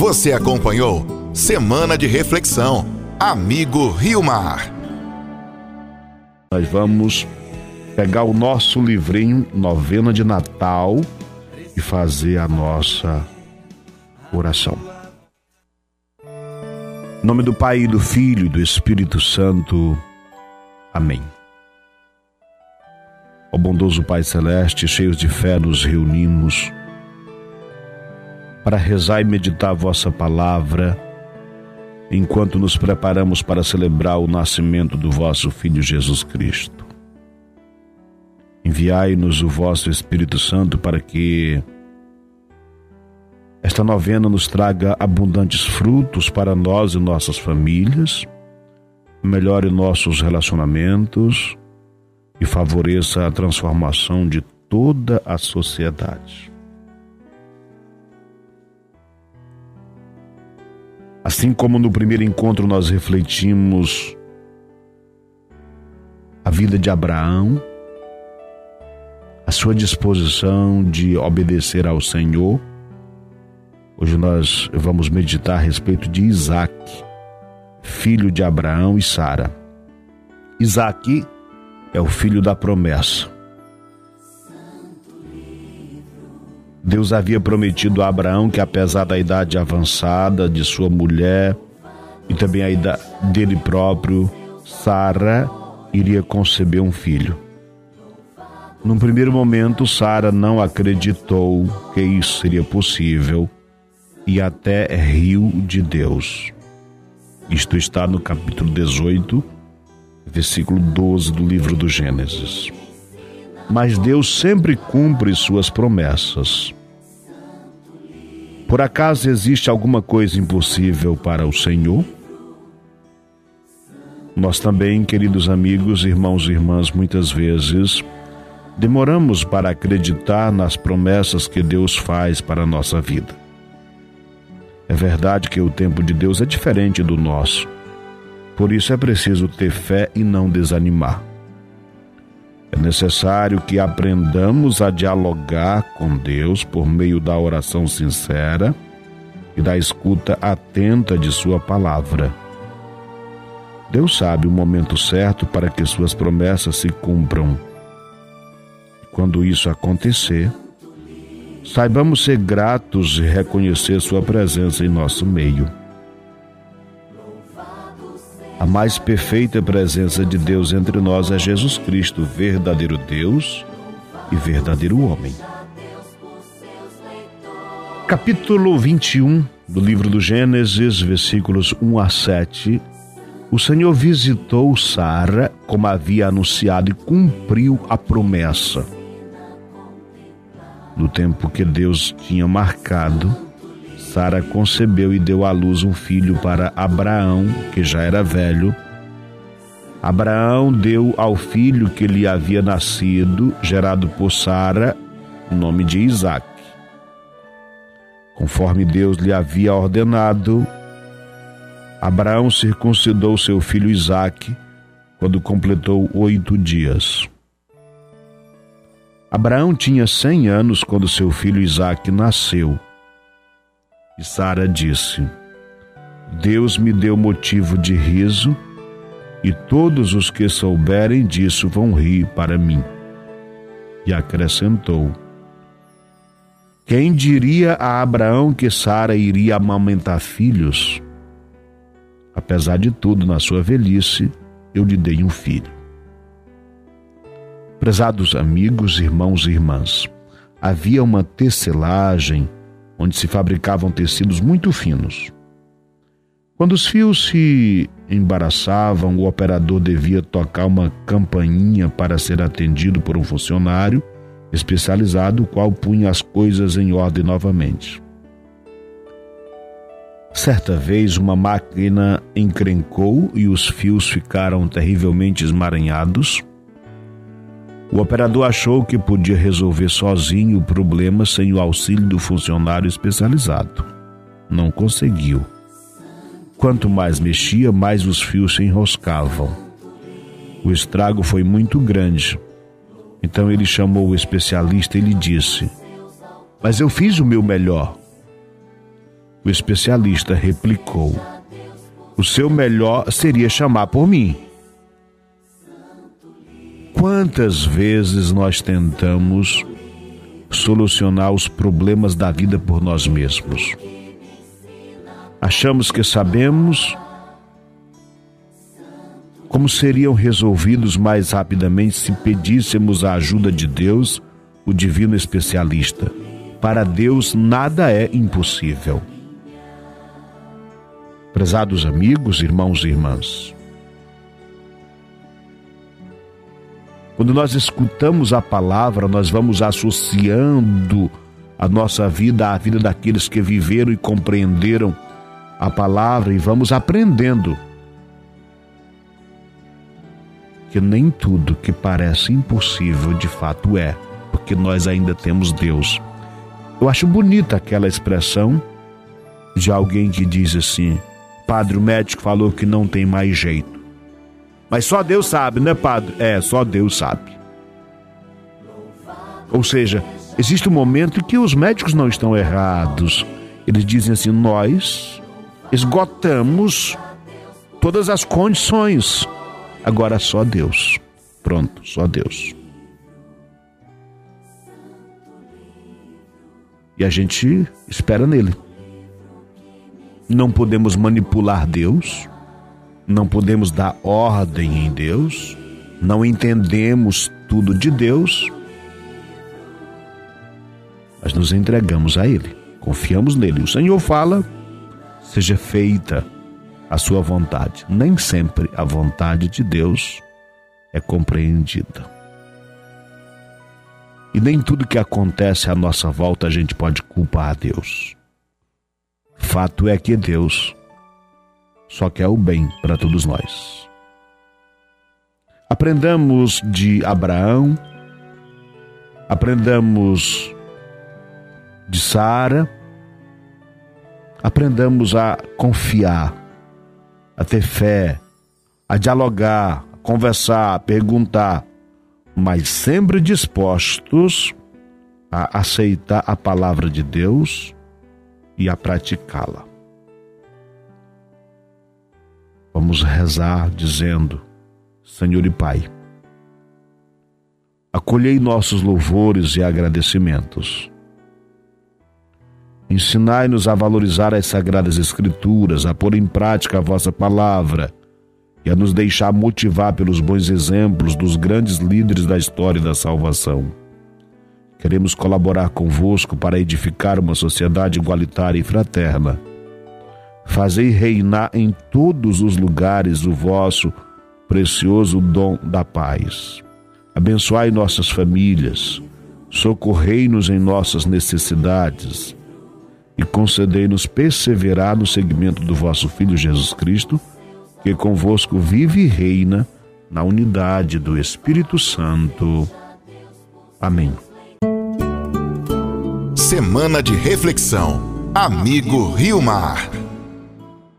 Você acompanhou Semana de Reflexão. Amigo Rio Mar. Nós vamos pegar o nosso livrinho Novena de Natal e fazer a nossa oração. Em nome do Pai, do Filho e do Espírito Santo. Amém. Ó bondoso Pai Celeste, cheios de fé, nos reunimos para rezar e meditar a vossa palavra, enquanto nos preparamos para celebrar o nascimento do vosso Filho Jesus Cristo. Enviai-nos o vosso Espírito Santo para que esta novena nos traga abundantes frutos para nós e nossas famílias, melhore nossos relacionamentos e favoreça a transformação de toda a sociedade. Assim como no primeiro encontro nós refletimos a vida de Abraão, a sua disposição de obedecer ao Senhor, Hoje nós vamos meditar a respeito de Isaac, filho de Abraão e Sara. Isaac é o filho da promessa. Deus havia prometido a Abraão que, apesar da idade avançada de sua mulher e também a idade dele próprio, Sara iria conceber um filho. Num primeiro momento, Sara não acreditou que isso seria possível e até riu de Deus. Isto está no capítulo 18, versículo 12 do livro do Gênesis. Mas Deus sempre cumpre suas promessas. Por acaso existe alguma coisa impossível para o Senhor? Nós também, queridos amigos, irmãos e irmãs, muitas vezes demoramos para acreditar nas promessas que Deus faz para a nossa vida. É verdade que o tempo de Deus é diferente do nosso. Por isso é preciso ter fé e não desanimar. Necessário que aprendamos a dialogar com Deus por meio da oração sincera e da escuta atenta de Sua palavra. Deus sabe o momento certo para que Suas promessas se cumpram. Quando isso acontecer, Saibamos ser gratos e reconhecer Sua presença em nosso meio. Mais perfeita presença de Deus entre nós é Jesus Cristo, verdadeiro Deus e verdadeiro homem. Capítulo 21 do livro do Gênesis, versículos 1 a 7. O Senhor visitou Sara como havia anunciado e cumpriu a promessa no tempo que Deus tinha marcado, Sara concebeu e deu à luz um filho para Abraão, que já era velho. Abraão deu ao filho que lhe havia nascido, gerado por Sara, o nome de Isaac. Conforme Deus lhe havia ordenado, Abraão circuncidou seu filho Isaque quando completou oito dias. Abraão tinha cem anos quando seu filho Isaque nasceu. E Sara disse: Deus me deu motivo de riso, e todos os que souberem disso vão rir para mim. E acrescentou: Quem diria a Abraão que Sara iria amamentar filhos? Apesar de tudo, na sua velhice, eu lhe dei um filho. Prezados amigos, irmãos e irmãs, havia uma tecelagem onde se fabricavam tecidos muito finos. Quando os fios se embaraçavam, o operador devia tocar uma campainha para ser atendido por um funcionário especializado, o qual punha as coisas em ordem novamente. Certa vez, uma máquina encrencou e os fios ficaram terrivelmente esmaranhados o operador achou que podia resolver sozinho o problema sem o auxílio do funcionário especializado. Não conseguiu. Quanto mais mexia, mais os fios se enroscavam. O estrago foi muito grande. Então ele chamou o especialista e lhe disse: Mas eu fiz o meu melhor. O especialista replicou: O seu melhor seria chamar por mim. Quantas vezes nós tentamos solucionar os problemas da vida por nós mesmos? Achamos que sabemos como seriam resolvidos mais rapidamente se pedíssemos a ajuda de Deus, o divino especialista. Para Deus nada é impossível. Prezados amigos, irmãos e irmãs, quando nós escutamos a palavra, nós vamos associando a nossa vida à vida daqueles que viveram e compreenderam a palavra e vamos aprendendo que nem tudo que parece impossível de fato é, porque nós ainda temos Deus. Eu acho bonita aquela expressão de alguém que diz assim: Padre, o médico falou que não tem mais jeito. Mas só Deus sabe, né, padre? É, só Deus sabe. Ou seja, existe um momento em que os médicos não estão errados. Eles dizem assim: nós esgotamos todas as condições Agora só Deus. Pronto, só Deus. E a gente espera nele. Não podemos manipular Deus, não podemos dar ordem em Deus, não entendemos tudo de Deus, mas nos entregamos a Ele, confiamos nele. O Senhor fala, seja feita a sua vontade. Nem sempre a vontade de Deus é compreendida. E nem tudo que acontece à nossa volta a gente pode culpar a Deus. Fato é que Deus só quer o bem para todos nós. Aprendamos de Abraão, aprendamos de Sara, aprendamos a confiar a ter fé, a dialogar, a conversar, a perguntar, mas sempre dispostos a aceitar a palavra de Deus e a praticá-la. Vamos rezar dizendo: Senhor e Pai, acolhei nossos louvores e agradecimentos Ensinai-nos a valorizar as sagradas Escrituras, a pôr em prática a vossa palavra e a nos deixar motivar pelos bons exemplos dos grandes líderes da história da salvação. Queremos colaborar convosco para edificar uma sociedade igualitária e fraterna. Fazei reinar em todos os lugares o vosso precioso dom da paz. Abençoai nossas famílias, socorrei-nos em nossas necessidades e concedei-nos perseverar no seguimento do vosso Filho Jesus Cristo, que convosco vive e reina na unidade do Espírito Santo. Amém. Semana de reflexão. Amigo Rio Mar.